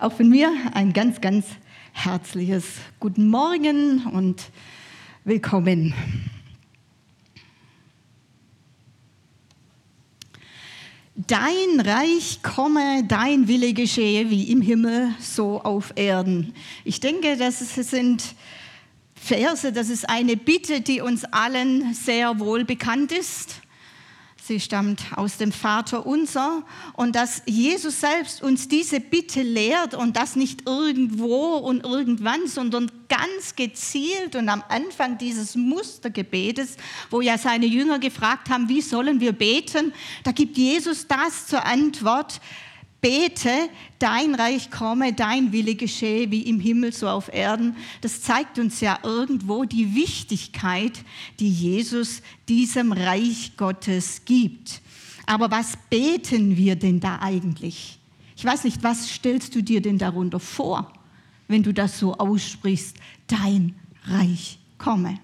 Auch von mir ein ganz, ganz herzliches Guten Morgen und willkommen. Dein Reich komme, dein Wille geschehe, wie im Himmel, so auf Erden. Ich denke, das sind Verse, das ist eine Bitte, die uns allen sehr wohl bekannt ist. Sie stammt aus dem Vater unser. Und dass Jesus selbst uns diese Bitte lehrt und das nicht irgendwo und irgendwann, sondern ganz gezielt und am Anfang dieses Mustergebetes, wo ja seine Jünger gefragt haben, wie sollen wir beten, da gibt Jesus das zur Antwort, bete, dein Reich komme, dein Wille geschehe, wie im Himmel so auf Erden. Das zeigt uns ja irgendwo die Wichtigkeit, die Jesus diesem Reich Gottes gibt. Aber was beten wir denn da eigentlich? Ich weiß nicht, was stellst du dir denn darunter vor, wenn du das so aussprichst, dein Reich komme?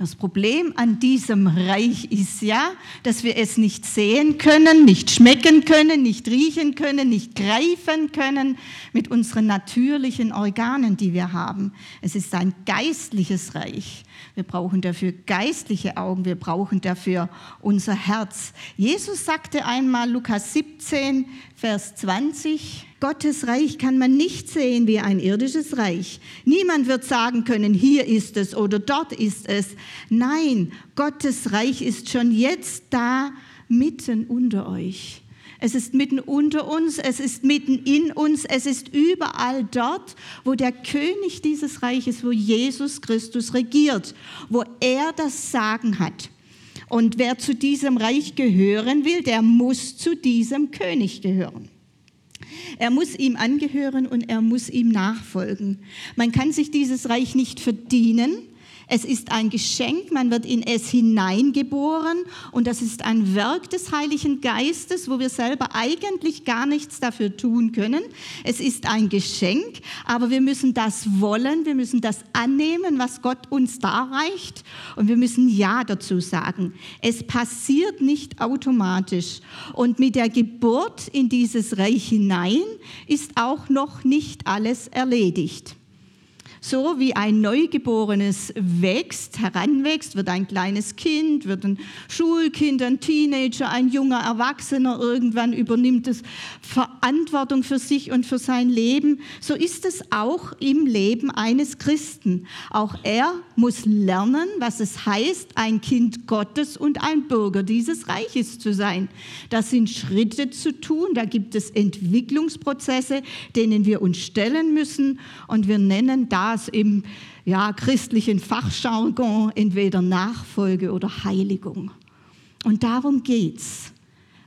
Das Problem an diesem Reich ist ja, dass wir es nicht sehen können, nicht schmecken können, nicht riechen können, nicht greifen können mit unseren natürlichen Organen, die wir haben. Es ist ein geistliches Reich. Wir brauchen dafür geistliche Augen, wir brauchen dafür unser Herz. Jesus sagte einmal, Lukas 17, Vers 20, Gottes Reich kann man nicht sehen wie ein irdisches Reich. Niemand wird sagen können, hier ist es oder dort ist es. Nein, Gottes Reich ist schon jetzt da, mitten unter euch. Es ist mitten unter uns, es ist mitten in uns, es ist überall dort, wo der König dieses Reiches, wo Jesus Christus regiert, wo er das Sagen hat. Und wer zu diesem Reich gehören will, der muss zu diesem König gehören. Er muss ihm angehören und er muss ihm nachfolgen. Man kann sich dieses Reich nicht verdienen. Es ist ein Geschenk, man wird in es hineingeboren und das ist ein Werk des Heiligen Geistes, wo wir selber eigentlich gar nichts dafür tun können. Es ist ein Geschenk, aber wir müssen das wollen, wir müssen das annehmen, was Gott uns darreicht und wir müssen Ja dazu sagen. Es passiert nicht automatisch und mit der Geburt in dieses Reich hinein ist auch noch nicht alles erledigt. So wie ein Neugeborenes wächst, heranwächst, wird ein kleines Kind, wird ein Schulkind, ein Teenager, ein junger Erwachsener, irgendwann übernimmt es Verantwortung für sich und für sein Leben. So ist es auch im Leben eines Christen. Auch er muss lernen, was es heißt, ein Kind Gottes und ein Bürger dieses Reiches zu sein. Das sind Schritte zu tun, da gibt es Entwicklungsprozesse, denen wir uns stellen müssen und wir nennen da das im ja, christlichen Fachjargon entweder Nachfolge oder Heiligung. Und darum geht's.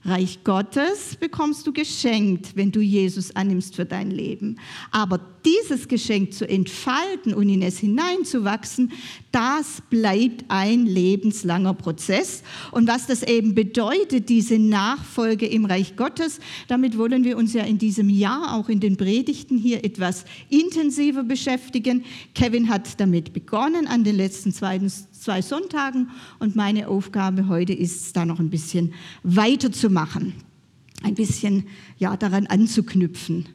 Reich Gottes bekommst du geschenkt, wenn du Jesus annimmst für dein Leben. Aber dieses Geschenk zu entfalten und in es hineinzuwachsen, das bleibt ein lebenslanger Prozess. Und was das eben bedeutet, diese Nachfolge im Reich Gottes, damit wollen wir uns ja in diesem Jahr auch in den Predigten hier etwas intensiver beschäftigen. Kevin hat damit begonnen an den letzten zwei, zwei Sonntagen und meine Aufgabe heute ist es, da noch ein bisschen weiterzumachen, ein bisschen ja, daran anzuknüpfen.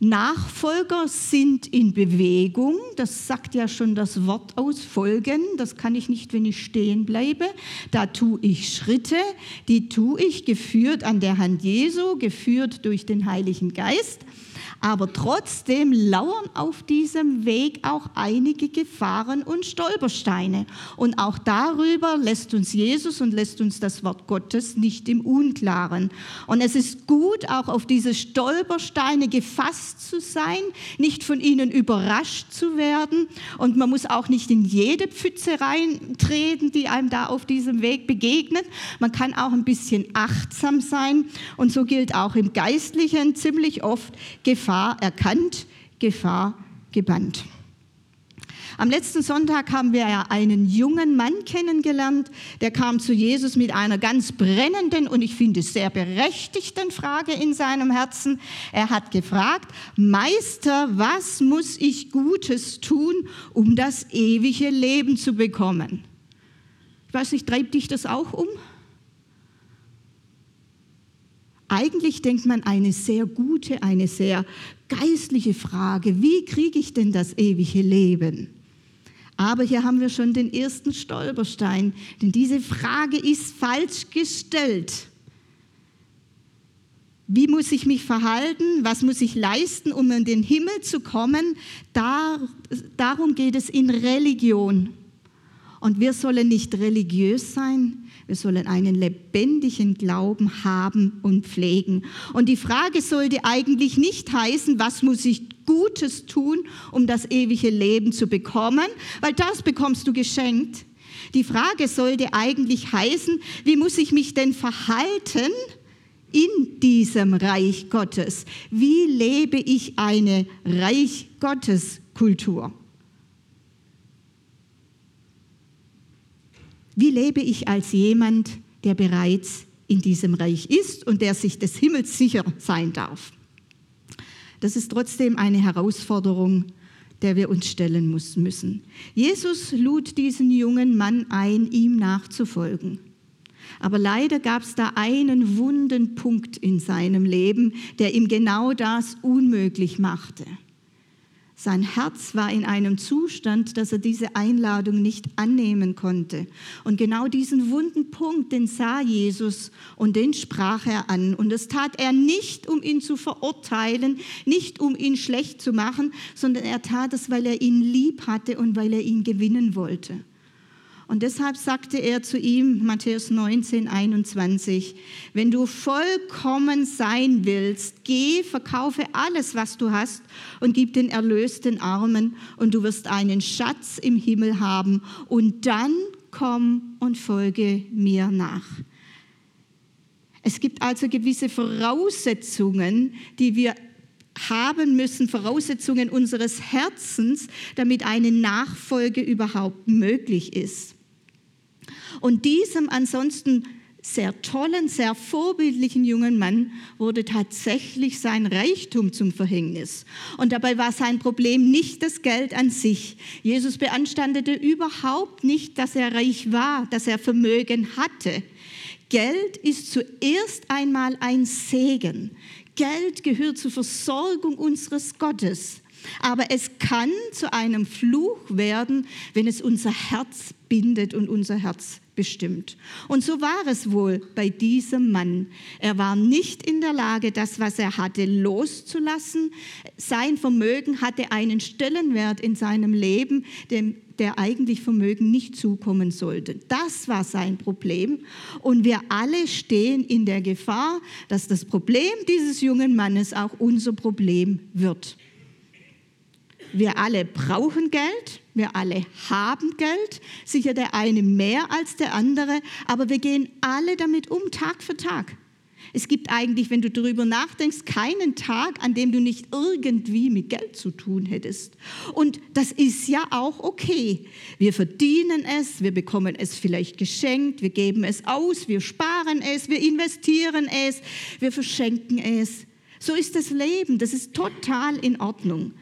Nachfolger sind in Bewegung, das sagt ja schon das Wort aus, folgen, das kann ich nicht, wenn ich stehen bleibe. Da tue ich Schritte, die tue ich geführt an der Hand Jesu, geführt durch den Heiligen Geist. Aber trotzdem lauern auf diesem Weg auch einige Gefahren und Stolpersteine. Und auch darüber lässt uns Jesus und lässt uns das Wort Gottes nicht im Unklaren. Und es ist gut, auch auf diese Stolpersteine gefasst zu sein, nicht von ihnen überrascht zu werden. Und man muss auch nicht in jede Pfütze reintreten, die einem da auf diesem Weg begegnet. Man kann auch ein bisschen achtsam sein. Und so gilt auch im Geistlichen ziemlich oft Gefahr Gefahr erkannt, Gefahr gebannt. Am letzten Sonntag haben wir ja einen jungen Mann kennengelernt, der kam zu Jesus mit einer ganz brennenden und ich finde sehr berechtigten Frage in seinem Herzen. Er hat gefragt, Meister, was muss ich Gutes tun, um das ewige Leben zu bekommen? Ich weiß nicht, treibt dich das auch um? Eigentlich denkt man eine sehr gute, eine sehr geistliche Frage. Wie kriege ich denn das ewige Leben? Aber hier haben wir schon den ersten Stolperstein, denn diese Frage ist falsch gestellt. Wie muss ich mich verhalten? Was muss ich leisten, um in den Himmel zu kommen? Dar, darum geht es in Religion. Und wir sollen nicht religiös sein, wir sollen einen lebendigen Glauben haben und pflegen. Und die Frage sollte eigentlich nicht heißen, was muss ich Gutes tun, um das ewige Leben zu bekommen, weil das bekommst du geschenkt. Die Frage sollte eigentlich heißen, wie muss ich mich denn verhalten in diesem Reich Gottes? Wie lebe ich eine Reich Gottes Kultur? Wie lebe ich als jemand, der bereits in diesem Reich ist und der sich des Himmels sicher sein darf? Das ist trotzdem eine Herausforderung, der wir uns stellen müssen. Jesus lud diesen jungen Mann ein, ihm nachzufolgen. Aber leider gab es da einen wunden Punkt in seinem Leben, der ihm genau das unmöglich machte. Sein Herz war in einem Zustand, dass er diese Einladung nicht annehmen konnte. Und genau diesen wunden Punkt, den sah Jesus und den sprach er an. Und das tat er nicht, um ihn zu verurteilen, nicht um ihn schlecht zu machen, sondern er tat es, weil er ihn lieb hatte und weil er ihn gewinnen wollte. Und deshalb sagte er zu ihm, Matthäus 19, 21, wenn du vollkommen sein willst, geh, verkaufe alles, was du hast und gib den Erlös den Armen und du wirst einen Schatz im Himmel haben und dann komm und folge mir nach. Es gibt also gewisse Voraussetzungen, die wir haben müssen, Voraussetzungen unseres Herzens, damit eine Nachfolge überhaupt möglich ist. Und diesem ansonsten sehr tollen, sehr vorbildlichen jungen Mann wurde tatsächlich sein Reichtum zum Verhängnis. Und dabei war sein Problem nicht das Geld an sich. Jesus beanstandete überhaupt nicht, dass er reich war, dass er Vermögen hatte. Geld ist zuerst einmal ein Segen. Geld gehört zur Versorgung unseres Gottes. Aber es kann zu einem Fluch werden, wenn es unser Herz bindet und unser Herz bestimmt. Und so war es wohl bei diesem Mann. Er war nicht in der Lage, das, was er hatte, loszulassen. Sein Vermögen hatte einen Stellenwert in seinem Leben, dem, der eigentlich Vermögen nicht zukommen sollte. Das war sein Problem. Und wir alle stehen in der Gefahr, dass das Problem dieses jungen Mannes auch unser Problem wird. Wir alle brauchen Geld, wir alle haben Geld, sicher der eine mehr als der andere, aber wir gehen alle damit um, Tag für Tag. Es gibt eigentlich, wenn du darüber nachdenkst, keinen Tag, an dem du nicht irgendwie mit Geld zu tun hättest. Und das ist ja auch okay. Wir verdienen es, wir bekommen es vielleicht geschenkt, wir geben es aus, wir sparen es, wir investieren es, wir verschenken es. So ist das Leben, das ist total in Ordnung.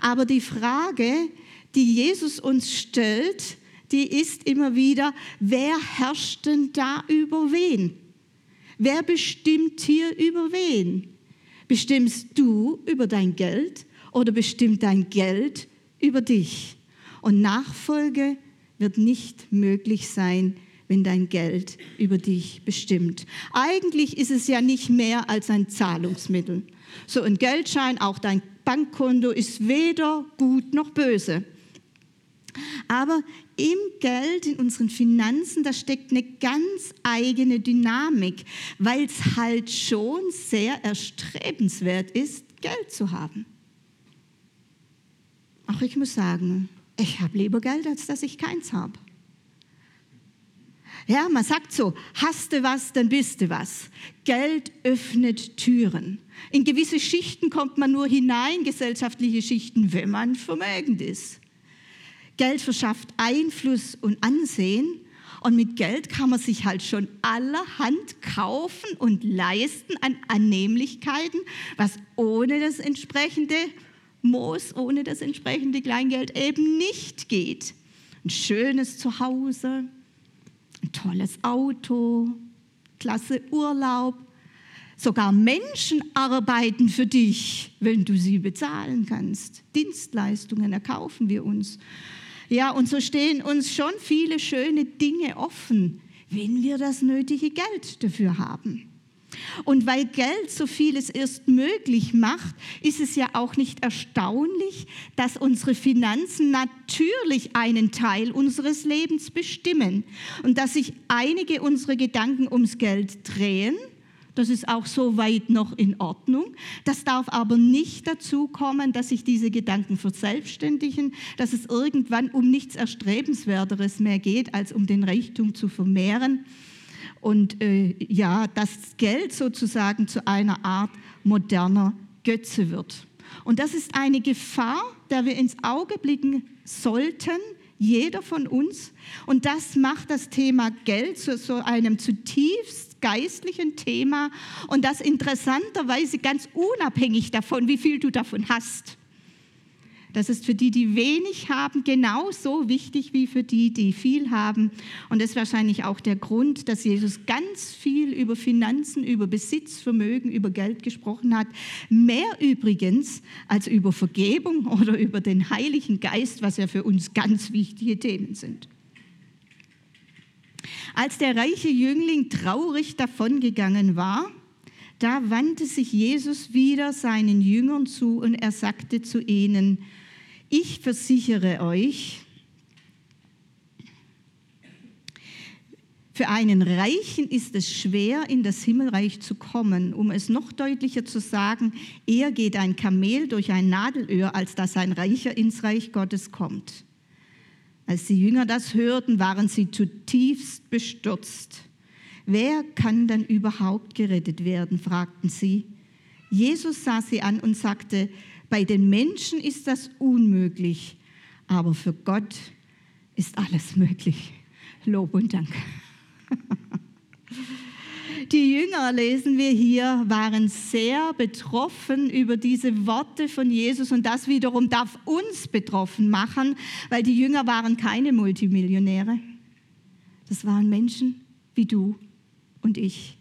Aber die Frage, die Jesus uns stellt, die ist immer wieder, wer herrscht denn da über wen? Wer bestimmt hier über wen? Bestimmst du über dein Geld oder bestimmt dein Geld über dich? Und Nachfolge wird nicht möglich sein, wenn dein Geld über dich bestimmt. Eigentlich ist es ja nicht mehr als ein Zahlungsmittel. So ein Geldschein, auch dein Bankkonto ist weder gut noch böse. Aber im Geld, in unseren Finanzen, da steckt eine ganz eigene Dynamik, weil es halt schon sehr erstrebenswert ist, Geld zu haben. Auch ich muss sagen, ich habe lieber Geld, als dass ich keins habe. Ja, man sagt so, hast du was, dann bist du was. Geld öffnet Türen. In gewisse Schichten kommt man nur hinein, gesellschaftliche Schichten, wenn man vermögend ist. Geld verschafft Einfluss und Ansehen und mit Geld kann man sich halt schon allerhand kaufen und leisten an Annehmlichkeiten, was ohne das entsprechende Moos, ohne das entsprechende Kleingeld eben nicht geht. Ein schönes Zuhause, ein tolles Auto, klasse Urlaub. Sogar Menschen arbeiten für dich, wenn du sie bezahlen kannst. Dienstleistungen erkaufen wir uns. Ja, und so stehen uns schon viele schöne Dinge offen, wenn wir das nötige Geld dafür haben. Und weil Geld so vieles erst möglich macht, ist es ja auch nicht erstaunlich, dass unsere Finanzen natürlich einen Teil unseres Lebens bestimmen und dass sich einige unserer Gedanken ums Geld drehen. Das ist auch so weit noch in Ordnung. Das darf aber nicht dazu kommen, dass sich diese Gedanken verselbstständigen, dass es irgendwann um nichts Erstrebenswerteres mehr geht, als um den Reichtum zu vermehren und äh, ja, das Geld sozusagen zu einer Art moderner Götze wird. Und das ist eine Gefahr, der wir ins Auge blicken sollten, jeder von uns. Und das macht das Thema Geld zu so einem zutiefst geistlichen Thema und das interessanterweise ganz unabhängig davon, wie viel du davon hast. Das ist für die, die wenig haben, genauso wichtig wie für die, die viel haben. Und das ist wahrscheinlich auch der Grund, dass Jesus ganz viel über Finanzen, über Besitz, Vermögen, über Geld gesprochen hat. Mehr übrigens als über Vergebung oder über den Heiligen Geist, was ja für uns ganz wichtige Themen sind. Als der reiche Jüngling traurig davongegangen war, da wandte sich Jesus wieder seinen Jüngern zu und er sagte zu ihnen, ich versichere euch, für einen Reichen ist es schwer, in das Himmelreich zu kommen. Um es noch deutlicher zu sagen, eher geht ein Kamel durch ein Nadelöhr, als dass ein Reicher ins Reich Gottes kommt. Als die Jünger das hörten, waren sie zutiefst bestürzt. Wer kann dann überhaupt gerettet werden? fragten sie. Jesus sah sie an und sagte, bei den Menschen ist das unmöglich, aber für Gott ist alles möglich. Lob und Dank. Die Jünger, lesen wir hier, waren sehr betroffen über diese Worte von Jesus und das wiederum darf uns betroffen machen, weil die Jünger waren keine Multimillionäre. Das waren Menschen wie du und ich.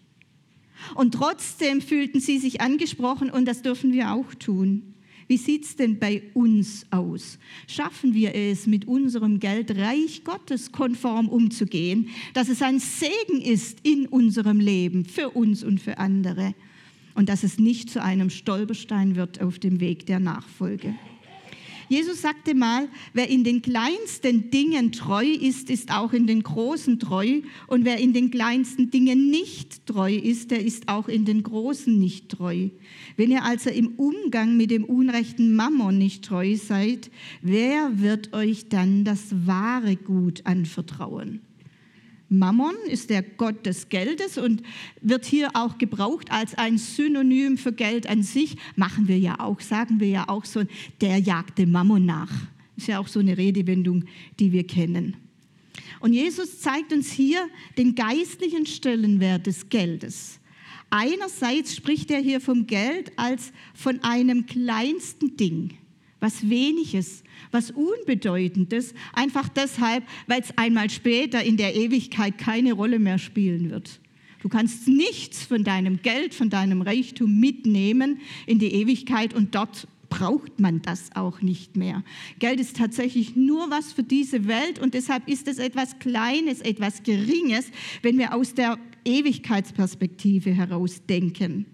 Und trotzdem fühlten sie sich angesprochen und das dürfen wir auch tun. Wie sieht es denn bei uns aus? Schaffen wir es, mit unserem Geld Reich Gottes konform umzugehen, dass es ein Segen ist in unserem Leben für uns und für andere und dass es nicht zu einem Stolperstein wird auf dem Weg der Nachfolge? Jesus sagte mal, wer in den kleinsten Dingen treu ist, ist auch in den großen treu. Und wer in den kleinsten Dingen nicht treu ist, der ist auch in den großen nicht treu. Wenn ihr also im Umgang mit dem unrechten Mammon nicht treu seid, wer wird euch dann das wahre Gut anvertrauen? Mammon ist der Gott des Geldes und wird hier auch gebraucht als ein Synonym für Geld an sich. Machen wir ja auch, sagen wir ja auch so, der jagte Mammon nach. Ist ja auch so eine Redewendung, die wir kennen. Und Jesus zeigt uns hier den geistlichen Stellenwert des Geldes. Einerseits spricht er hier vom Geld als von einem kleinsten Ding, was weniges, was Unbedeutendes, einfach deshalb, weil es einmal später in der Ewigkeit keine Rolle mehr spielen wird. Du kannst nichts von deinem Geld, von deinem Reichtum mitnehmen in die Ewigkeit und dort braucht man das auch nicht mehr. Geld ist tatsächlich nur was für diese Welt und deshalb ist es etwas Kleines, etwas Geringes, wenn wir aus der Ewigkeitsperspektive heraus denken.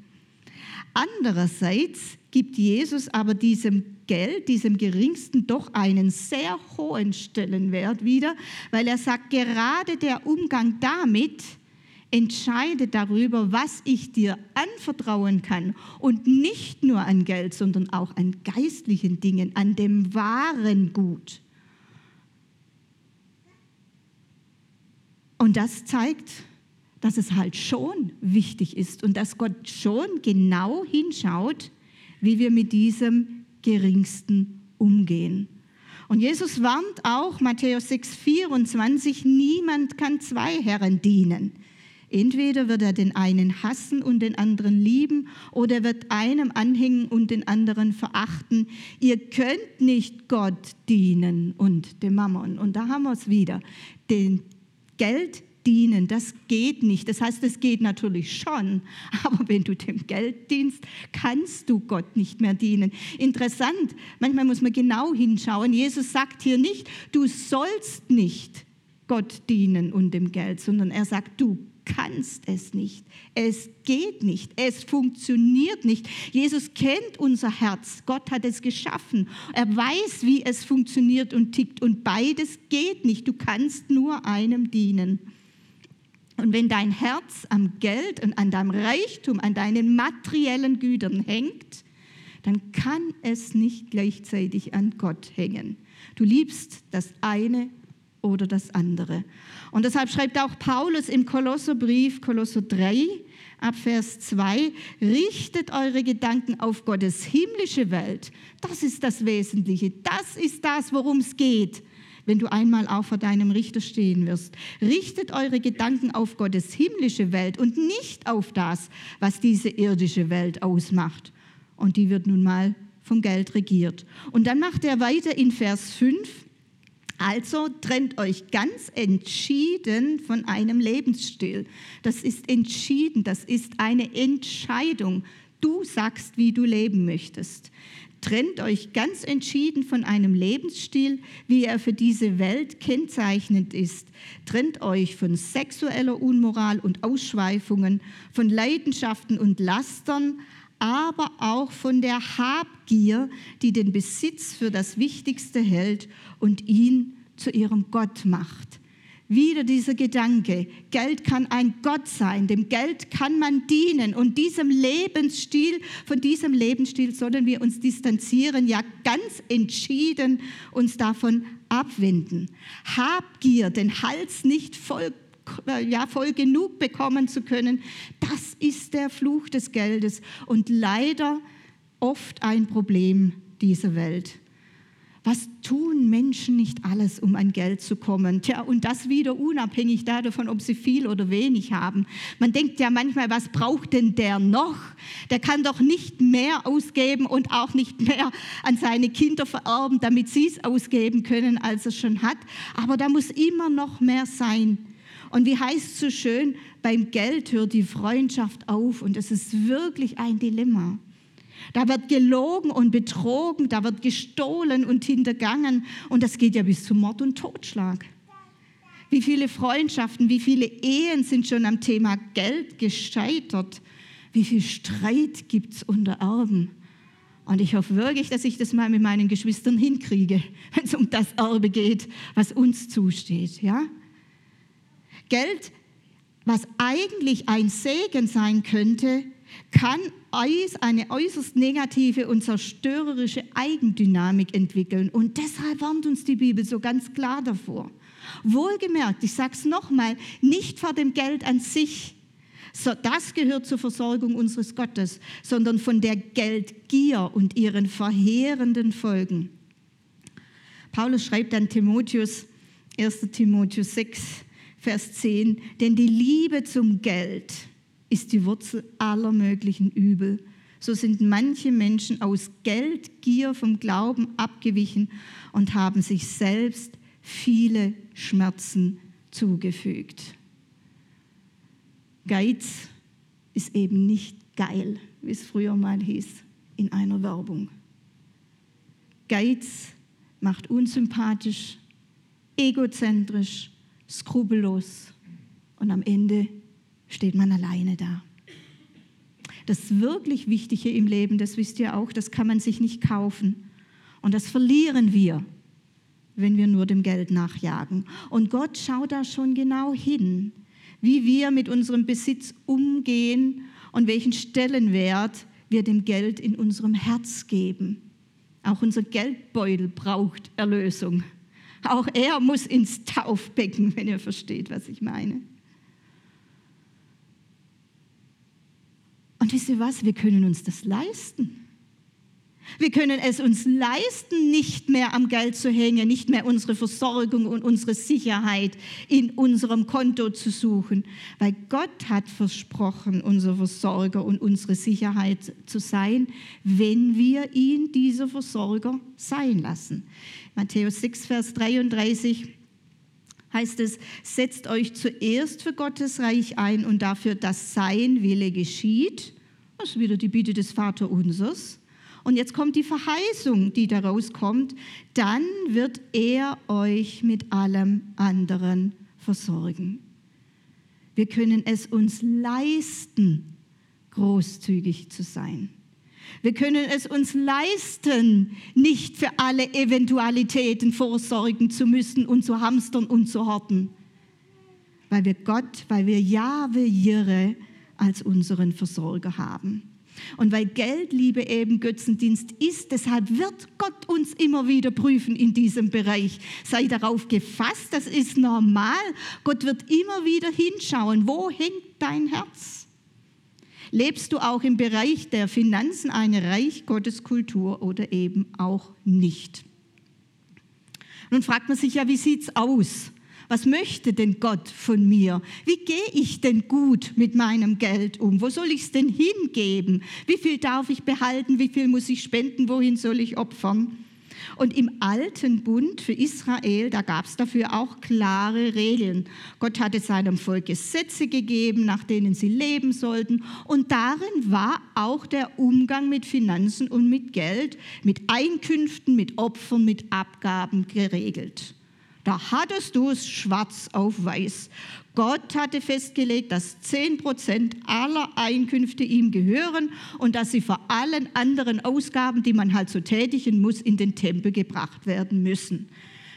Andererseits gibt Jesus aber diesem Geld, diesem geringsten, doch einen sehr hohen Stellenwert wieder, weil er sagt, gerade der Umgang damit entscheidet darüber, was ich dir anvertrauen kann und nicht nur an Geld, sondern auch an geistlichen Dingen, an dem wahren Gut. Und das zeigt, dass es halt schon wichtig ist und dass Gott schon genau hinschaut, wie wir mit diesem Geringsten umgehen. Und Jesus warnt auch, Matthäus 6, 24, niemand kann zwei Herren dienen. Entweder wird er den einen hassen und den anderen lieben, oder er wird einem anhängen und den anderen verachten. Ihr könnt nicht Gott dienen und dem Mammon. Und da haben wir es wieder. Den Geld dienen. Das geht nicht. Das heißt, es geht natürlich schon, aber wenn du dem Geld dienst, kannst du Gott nicht mehr dienen. Interessant, manchmal muss man genau hinschauen. Jesus sagt hier nicht, du sollst nicht Gott dienen und dem Geld, sondern er sagt, du kannst es nicht. Es geht nicht. Es funktioniert nicht. Jesus kennt unser Herz. Gott hat es geschaffen. Er weiß, wie es funktioniert und tickt. Und beides geht nicht. Du kannst nur einem dienen. Und wenn dein Herz am Geld und an deinem Reichtum, an deinen materiellen Gütern hängt, dann kann es nicht gleichzeitig an Gott hängen. Du liebst das eine oder das andere. Und deshalb schreibt auch Paulus im Kolosserbrief, Kolosser 3, ab Vers 2, richtet eure Gedanken auf Gottes himmlische Welt. Das ist das Wesentliche. Das ist das, worum es geht wenn du einmal auch vor deinem Richter stehen wirst. Richtet eure Gedanken auf Gottes himmlische Welt und nicht auf das, was diese irdische Welt ausmacht. Und die wird nun mal vom Geld regiert. Und dann macht er weiter in Vers 5. Also trennt euch ganz entschieden von einem Lebensstil. Das ist entschieden, das ist eine Entscheidung. Du sagst, wie du leben möchtest. Trennt euch ganz entschieden von einem Lebensstil, wie er für diese Welt kennzeichnend ist. Trennt euch von sexueller Unmoral und Ausschweifungen, von Leidenschaften und Lastern, aber auch von der Habgier, die den Besitz für das Wichtigste hält und ihn zu ihrem Gott macht. Wieder dieser Gedanke, Geld kann ein Gott sein, dem Geld kann man dienen und diesem Lebensstil, von diesem Lebensstil sollen wir uns distanzieren, ja ganz entschieden uns davon abwenden. Habgier, den Hals nicht voll, ja, voll genug bekommen zu können, das ist der Fluch des Geldes und leider oft ein Problem dieser Welt. Was tun Menschen nicht alles, um an Geld zu kommen? Tja, und das wieder unabhängig davon, ob sie viel oder wenig haben. Man denkt ja manchmal, was braucht denn der noch? Der kann doch nicht mehr ausgeben und auch nicht mehr an seine Kinder vererben, damit sie es ausgeben können, als er schon hat. Aber da muss immer noch mehr sein. Und wie heißt es so schön, beim Geld hört die Freundschaft auf. Und es ist wirklich ein Dilemma. Da wird gelogen und betrogen, da wird gestohlen und hintergangen und das geht ja bis zu Mord und Totschlag. Wie viele Freundschaften, wie viele Ehen sind schon am Thema Geld gescheitert? Wie viel Streit gibt es unter Erben? Und ich hoffe wirklich, dass ich das mal mit meinen Geschwistern hinkriege, wenn es um das Erbe geht, was uns zusteht. Ja? Geld, was eigentlich ein Segen sein könnte, kann eine äußerst negative und zerstörerische Eigendynamik entwickeln. Und deshalb warnt uns die Bibel so ganz klar davor. Wohlgemerkt, ich sage es nochmal, nicht vor dem Geld an sich, das gehört zur Versorgung unseres Gottes, sondern von der Geldgier und ihren verheerenden Folgen. Paulus schreibt an Timotheus, 1 Timotheus 6, Vers 10, denn die Liebe zum Geld, ist die Wurzel aller möglichen Übel. So sind manche Menschen aus Geldgier vom Glauben abgewichen und haben sich selbst viele Schmerzen zugefügt. Geiz ist eben nicht geil, wie es früher mal hieß in einer Werbung. Geiz macht unsympathisch, egozentrisch, skrupellos und am Ende steht man alleine da. Das wirklich Wichtige im Leben, das wisst ihr auch, das kann man sich nicht kaufen. Und das verlieren wir, wenn wir nur dem Geld nachjagen. Und Gott schaut da schon genau hin, wie wir mit unserem Besitz umgehen und welchen Stellenwert wir dem Geld in unserem Herz geben. Auch unser Geldbeutel braucht Erlösung. Auch er muss ins Taufbecken, wenn ihr versteht, was ich meine. Wisst ihr was? Wir können uns das leisten. Wir können es uns leisten, nicht mehr am Geld zu hängen, nicht mehr unsere Versorgung und unsere Sicherheit in unserem Konto zu suchen, weil Gott hat versprochen, unser Versorger und unsere Sicherheit zu sein, wenn wir ihn dieser Versorger sein lassen. Matthäus 6, Vers 33 heißt es, setzt euch zuerst für Gottes Reich ein und dafür, dass sein Wille geschieht. Ist wieder die Bitte des Vaterunsers. Und jetzt kommt die Verheißung, die daraus kommt. Dann wird er euch mit allem anderen versorgen. Wir können es uns leisten, großzügig zu sein. Wir können es uns leisten, nicht für alle Eventualitäten vorsorgen zu müssen und zu hamstern und zu horten, weil wir Gott, weil wir Jahwe Jirre als unseren Versorger haben. Und weil Geldliebe eben Götzendienst ist, deshalb wird Gott uns immer wieder prüfen in diesem Bereich. Sei darauf gefasst, das ist normal. Gott wird immer wieder hinschauen, wo hängt dein Herz? Lebst du auch im Bereich der Finanzen eine Reich Gottes Kultur oder eben auch nicht? Nun fragt man sich ja, wie sieht's aus? Was möchte denn Gott von mir? Wie gehe ich denn gut mit meinem Geld um? Wo soll ich es denn hingeben? Wie viel darf ich behalten? Wie viel muss ich spenden? Wohin soll ich opfern? Und im alten Bund für Israel, da gab es dafür auch klare Regeln. Gott hatte seinem Volk Gesetze gegeben, nach denen sie leben sollten. Und darin war auch der Umgang mit Finanzen und mit Geld, mit Einkünften, mit Opfern, mit Abgaben geregelt. Da hattest du es schwarz auf weiß. Gott hatte festgelegt, dass 10 Prozent aller Einkünfte ihm gehören und dass sie vor allen anderen Ausgaben, die man halt so tätigen muss, in den Tempel gebracht werden müssen.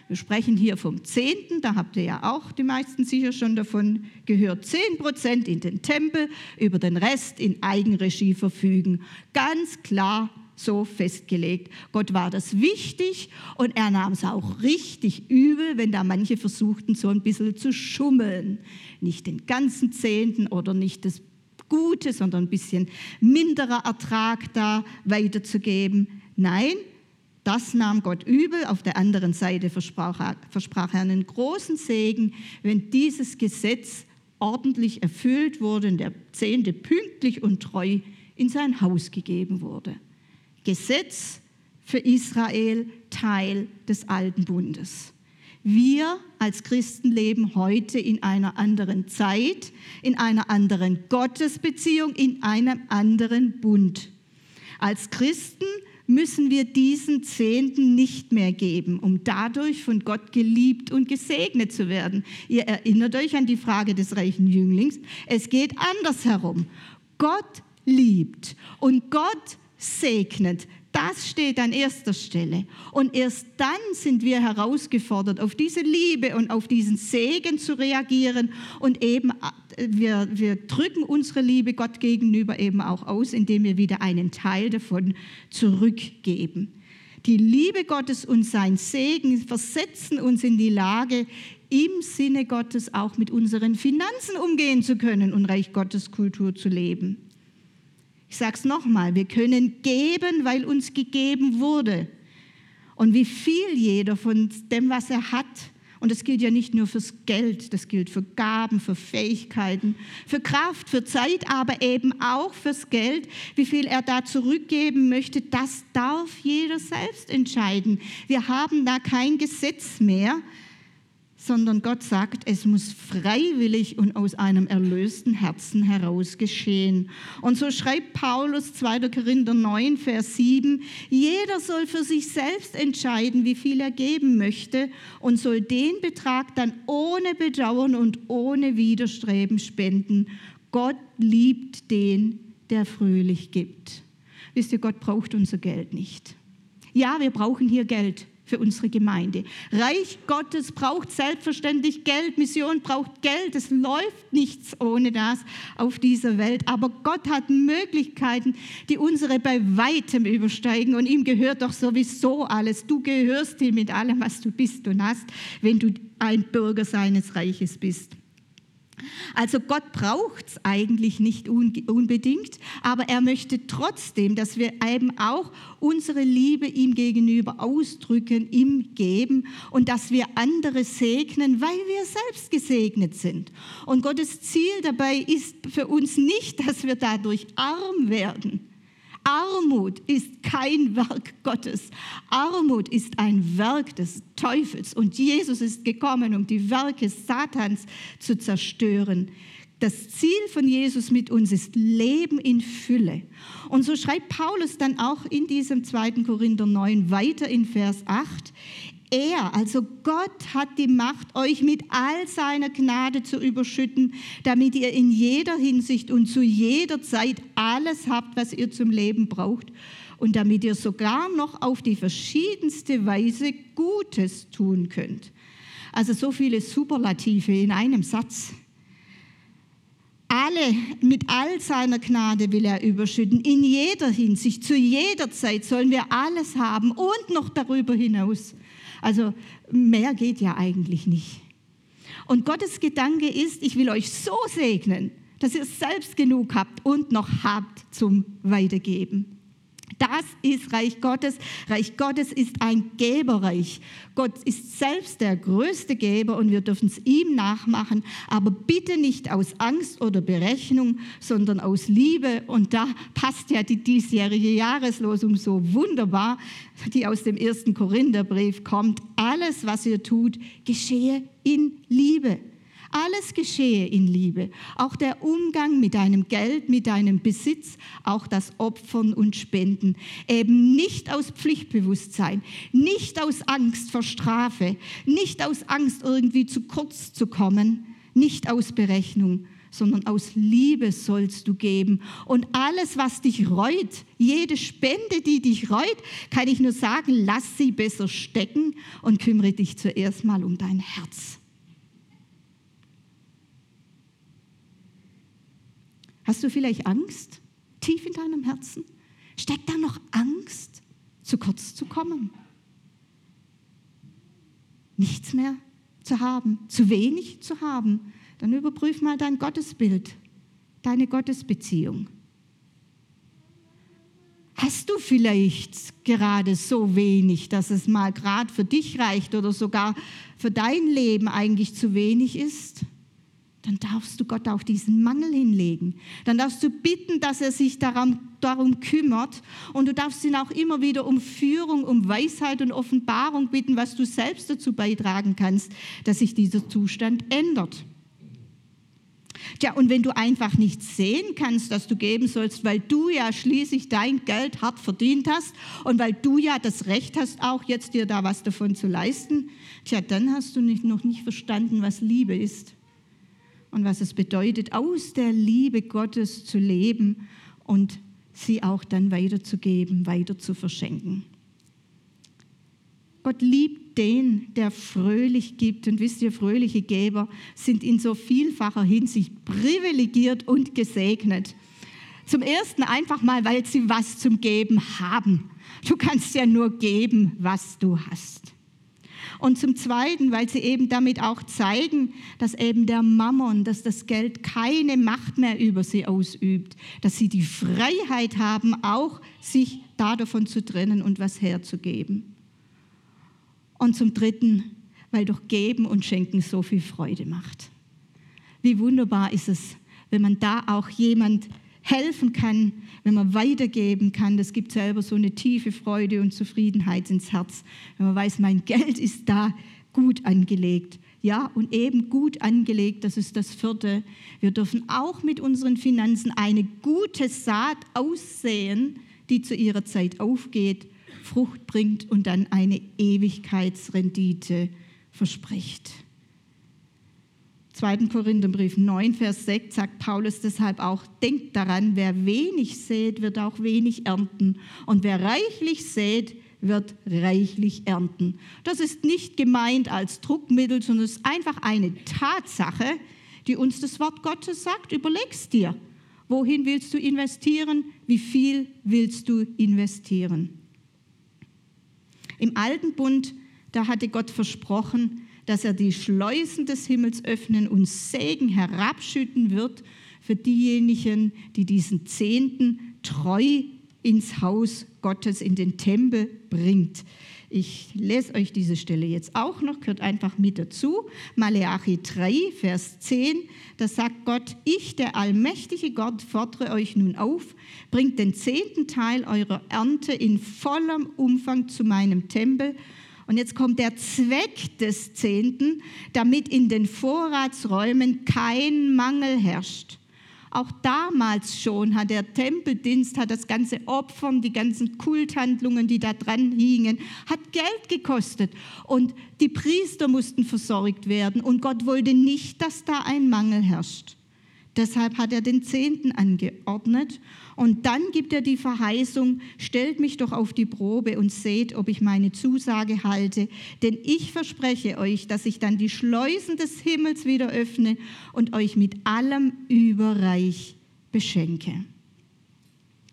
Wir sprechen hier vom Zehnten, da habt ihr ja auch die meisten sicher schon davon gehört. 10 Prozent in den Tempel, über den Rest in Eigenregie verfügen. Ganz klar so festgelegt. Gott war das wichtig und er nahm es auch richtig übel, wenn da manche versuchten, so ein bisschen zu schummeln. Nicht den ganzen Zehnten oder nicht das Gute, sondern ein bisschen minderer Ertrag da weiterzugeben. Nein, das nahm Gott übel. Auf der anderen Seite versprach er, versprach er einen großen Segen, wenn dieses Gesetz ordentlich erfüllt wurde und der Zehnte pünktlich und treu in sein Haus gegeben wurde. Gesetz für Israel Teil des alten Bundes. Wir als Christen leben heute in einer anderen Zeit, in einer anderen Gottesbeziehung, in einem anderen Bund. Als Christen müssen wir diesen Zehnten nicht mehr geben, um dadurch von Gott geliebt und gesegnet zu werden. Ihr erinnert euch an die Frage des reichen Jünglings. Es geht andersherum. Gott liebt und Gott segnet. Das steht an erster Stelle. Und erst dann sind wir herausgefordert, auf diese Liebe und auf diesen Segen zu reagieren. Und eben, äh, wir, wir drücken unsere Liebe Gott gegenüber eben auch aus, indem wir wieder einen Teil davon zurückgeben. Die Liebe Gottes und sein Segen versetzen uns in die Lage, im Sinne Gottes auch mit unseren Finanzen umgehen zu können und Reich Gottes Kultur zu leben. Ich sage es nochmal, wir können geben, weil uns gegeben wurde. Und wie viel jeder von dem, was er hat, und das gilt ja nicht nur fürs Geld, das gilt für Gaben, für Fähigkeiten, für Kraft, für Zeit, aber eben auch fürs Geld, wie viel er da zurückgeben möchte, das darf jeder selbst entscheiden. Wir haben da kein Gesetz mehr, sondern Gott sagt, es muss freiwillig und aus einem erlösten Herzen heraus geschehen. Und so schreibt Paulus 2. Korinther 9, Vers 7, jeder soll für sich selbst entscheiden, wie viel er geben möchte und soll den Betrag dann ohne Bedauern und ohne Widerstreben spenden. Gott liebt den, der fröhlich gibt. Wisst ihr, Gott braucht unser Geld nicht. Ja, wir brauchen hier Geld für unsere Gemeinde. Reich Gottes braucht selbstverständlich Geld, Mission braucht Geld. Es läuft nichts ohne das auf dieser Welt. Aber Gott hat Möglichkeiten, die unsere bei weitem übersteigen. Und ihm gehört doch sowieso alles. Du gehörst ihm mit allem, was du bist und hast, wenn du ein Bürger seines Reiches bist. Also Gott braucht es eigentlich nicht unbedingt, aber er möchte trotzdem, dass wir eben auch unsere Liebe ihm gegenüber ausdrücken, ihm geben und dass wir andere segnen, weil wir selbst gesegnet sind. Und Gottes Ziel dabei ist für uns nicht, dass wir dadurch arm werden. Armut ist kein Werk Gottes. Armut ist ein Werk des Teufels. Und Jesus ist gekommen, um die Werke Satans zu zerstören. Das Ziel von Jesus mit uns ist Leben in Fülle. Und so schreibt Paulus dann auch in diesem 2. Korinther 9 weiter in Vers 8. Er, also Gott, hat die Macht, euch mit all seiner Gnade zu überschütten, damit ihr in jeder Hinsicht und zu jeder Zeit alles habt, was ihr zum Leben braucht und damit ihr sogar noch auf die verschiedenste Weise Gutes tun könnt. Also so viele Superlative in einem Satz. Alle, mit all seiner Gnade will er überschütten. In jeder Hinsicht, zu jeder Zeit sollen wir alles haben und noch darüber hinaus. Also mehr geht ja eigentlich nicht. Und Gottes Gedanke ist, ich will euch so segnen, dass ihr selbst genug habt und noch habt zum Weitergeben. Das ist Reich Gottes. Reich Gottes ist ein Geberreich. Gott ist selbst der größte Geber und wir dürfen es ihm nachmachen, aber bitte nicht aus Angst oder Berechnung, sondern aus Liebe. Und da passt ja die diesjährige Jahreslosung so wunderbar, die aus dem ersten Korintherbrief kommt. Alles, was ihr tut, geschehe in Liebe. Alles geschehe in Liebe. Auch der Umgang mit deinem Geld, mit deinem Besitz, auch das Opfern und Spenden. Eben nicht aus Pflichtbewusstsein, nicht aus Angst vor Strafe, nicht aus Angst irgendwie zu kurz zu kommen, nicht aus Berechnung, sondern aus Liebe sollst du geben. Und alles, was dich reut, jede Spende, die dich reut, kann ich nur sagen, lass sie besser stecken und kümmere dich zuerst mal um dein Herz. Hast du vielleicht Angst tief in deinem Herzen? Steckt da noch Angst, zu kurz zu kommen? Nichts mehr zu haben, zu wenig zu haben? Dann überprüf mal dein Gottesbild, deine Gottesbeziehung. Hast du vielleicht gerade so wenig, dass es mal gerade für dich reicht oder sogar für dein Leben eigentlich zu wenig ist? Dann darfst du Gott auch diesen Mangel hinlegen. Dann darfst du bitten, dass er sich darum, darum kümmert. Und du darfst ihn auch immer wieder um Führung, um Weisheit und Offenbarung bitten, was du selbst dazu beitragen kannst, dass sich dieser Zustand ändert. Tja, und wenn du einfach nicht sehen kannst, dass du geben sollst, weil du ja schließlich dein Geld hart verdient hast und weil du ja das Recht hast, auch jetzt dir da was davon zu leisten, tja, dann hast du nicht, noch nicht verstanden, was Liebe ist und was es bedeutet, aus der Liebe Gottes zu leben und sie auch dann weiterzugeben, weiter zu verschenken. Gott liebt den, der fröhlich gibt. Und wisst ihr, fröhliche Geber sind in so vielfacher Hinsicht privilegiert und gesegnet. Zum Ersten einfach mal, weil sie was zum Geben haben. Du kannst ja nur geben, was du hast. Und zum Zweiten, weil sie eben damit auch zeigen, dass eben der Mammon, dass das Geld keine Macht mehr über sie ausübt, dass sie die Freiheit haben, auch sich da davon zu trennen und was herzugeben. Und zum Dritten, weil doch Geben und Schenken so viel Freude macht. Wie wunderbar ist es, wenn man da auch jemand helfen kann, wenn man weitergeben kann. Das gibt selber so eine tiefe Freude und Zufriedenheit ins Herz, wenn man weiß, mein Geld ist da gut angelegt. Ja, und eben gut angelegt, das ist das vierte. Wir dürfen auch mit unseren Finanzen eine gute Saat aussehen, die zu ihrer Zeit aufgeht, Frucht bringt und dann eine Ewigkeitsrendite verspricht. 2. Korintherbrief 9, Vers 6 sagt Paulus deshalb auch, denkt daran, wer wenig sät, wird auch wenig ernten. Und wer reichlich sät, wird reichlich ernten. Das ist nicht gemeint als Druckmittel, sondern es ist einfach eine Tatsache, die uns das Wort Gottes sagt. Überlegst dir, wohin willst du investieren, wie viel willst du investieren. Im alten Bund, da hatte Gott versprochen, dass er die Schleusen des Himmels öffnen und Segen herabschütten wird für diejenigen, die diesen Zehnten treu ins Haus Gottes, in den Tempel bringt. Ich lese euch diese Stelle jetzt auch noch, gehört einfach mit dazu. Maleachi 3, Vers 10, da sagt Gott, ich, der allmächtige Gott, fordere euch nun auf, bringt den zehnten Teil eurer Ernte in vollem Umfang zu meinem Tempel. Und jetzt kommt der Zweck des Zehnten, damit in den Vorratsräumen kein Mangel herrscht. Auch damals schon hat der Tempeldienst, hat das ganze Opfern, die ganzen Kulthandlungen, die da dran hingen, hat Geld gekostet. Und die Priester mussten versorgt werden. Und Gott wollte nicht, dass da ein Mangel herrscht. Deshalb hat er den Zehnten angeordnet. Und dann gibt er die Verheißung, stellt mich doch auf die Probe und seht, ob ich meine Zusage halte. Denn ich verspreche euch, dass ich dann die Schleusen des Himmels wieder öffne und euch mit allem überreich beschenke.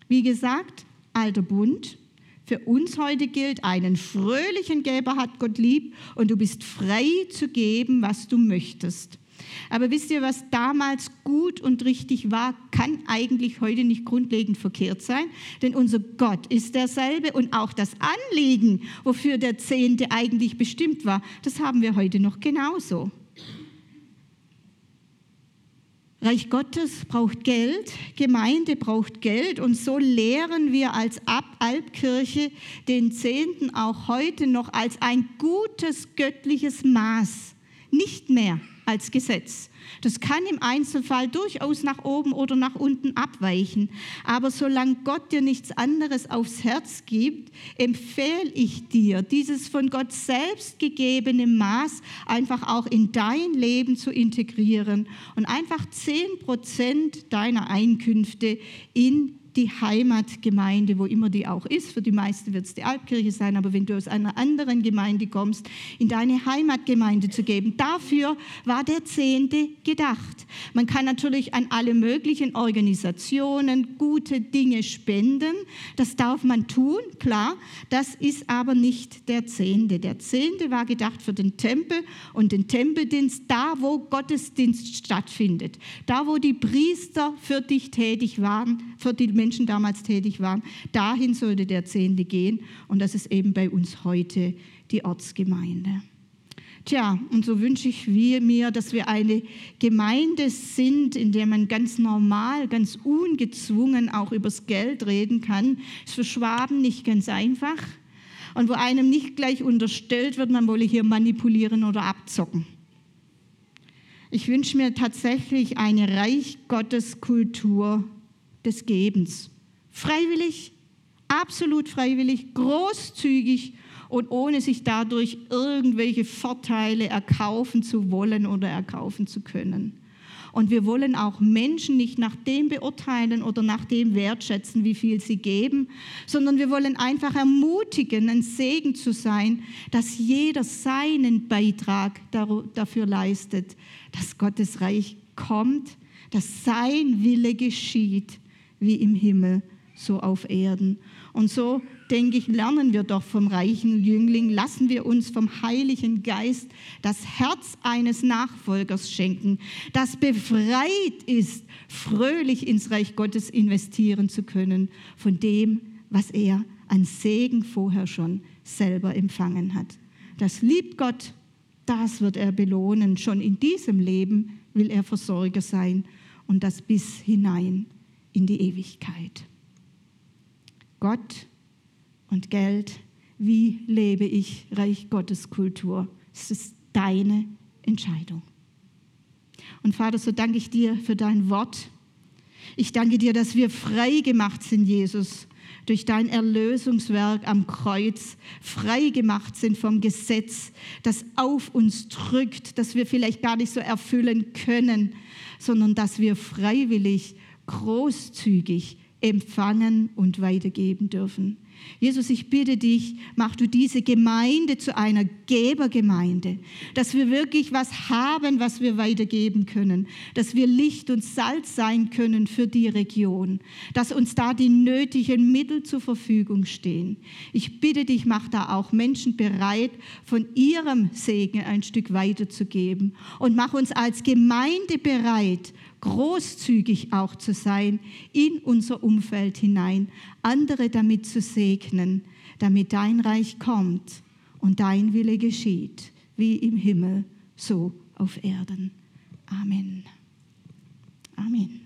Wie gesagt, alter Bund. Für uns heute gilt, einen fröhlichen Geber hat Gott lieb und du bist frei zu geben, was du möchtest. Aber wisst ihr, was damals gut und richtig war, kann eigentlich heute nicht grundlegend verkehrt sein, denn unser Gott ist derselbe und auch das Anliegen, wofür der Zehnte eigentlich bestimmt war, das haben wir heute noch genauso. Reich Gottes braucht Geld, Gemeinde braucht Geld und so lehren wir als Albkirche den Zehnten auch heute noch als ein gutes göttliches Maß, nicht mehr als Gesetz. Das kann im Einzelfall durchaus nach oben oder nach unten abweichen. Aber solange Gott dir nichts anderes aufs Herz gibt, empfehle ich dir, dieses von Gott selbst gegebene Maß einfach auch in dein Leben zu integrieren und einfach 10 Prozent deiner Einkünfte in die Heimatgemeinde, wo immer die auch ist. Für die meisten wird es die Albkirche sein, aber wenn du aus einer anderen Gemeinde kommst, in deine Heimatgemeinde zu geben. Dafür war der Zehnte gedacht. Man kann natürlich an alle möglichen Organisationen gute Dinge spenden. Das darf man tun, klar. Das ist aber nicht der Zehnte. Der Zehnte war gedacht für den Tempel und den Tempeldienst, da wo Gottesdienst stattfindet. Da wo die Priester für dich tätig waren, für die Menschen Menschen damals tätig waren. Dahin sollte der Zehnte gehen und das ist eben bei uns heute die Ortsgemeinde. Tja, und so wünsche ich mir, dass wir eine Gemeinde sind, in der man ganz normal, ganz ungezwungen auch übers Geld reden kann. Ist für Schwaben nicht ganz einfach. Und wo einem nicht gleich unterstellt wird, man wolle hier manipulieren oder abzocken. Ich wünsche mir tatsächlich eine Reich Gottes Kultur des Gebens. Freiwillig, absolut freiwillig, großzügig und ohne sich dadurch irgendwelche Vorteile erkaufen zu wollen oder erkaufen zu können. Und wir wollen auch Menschen nicht nach dem beurteilen oder nach dem wertschätzen, wie viel sie geben, sondern wir wollen einfach ermutigen, ein Segen zu sein, dass jeder seinen Beitrag dafür leistet, dass Gottes Reich kommt, dass sein Wille geschieht wie im Himmel, so auf Erden. Und so, denke ich, lernen wir doch vom reichen Jüngling, lassen wir uns vom Heiligen Geist das Herz eines Nachfolgers schenken, das befreit ist, fröhlich ins Reich Gottes investieren zu können, von dem, was er an Segen vorher schon selber empfangen hat. Das liebt Gott, das wird er belohnen. Schon in diesem Leben will er Versorger sein und das bis hinein in die Ewigkeit. Gott und Geld, wie lebe ich Reich Gottes Kultur? Es ist deine Entscheidung. Und Vater, so danke ich dir für dein Wort. Ich danke dir, dass wir frei gemacht sind, Jesus, durch dein Erlösungswerk am Kreuz, frei gemacht sind vom Gesetz, das auf uns drückt, das wir vielleicht gar nicht so erfüllen können, sondern dass wir freiwillig großzügig empfangen und weitergeben dürfen. Jesus, ich bitte dich, mach du diese Gemeinde zu einer Gebergemeinde, dass wir wirklich was haben, was wir weitergeben können, dass wir Licht und Salz sein können für die Region, dass uns da die nötigen Mittel zur Verfügung stehen. Ich bitte dich, mach da auch Menschen bereit, von ihrem Segen ein Stück weiterzugeben und mach uns als Gemeinde bereit, großzügig auch zu sein in unser Umfeld hinein, andere damit zu segnen, damit dein Reich kommt und dein Wille geschieht, wie im Himmel, so auf Erden. Amen. Amen.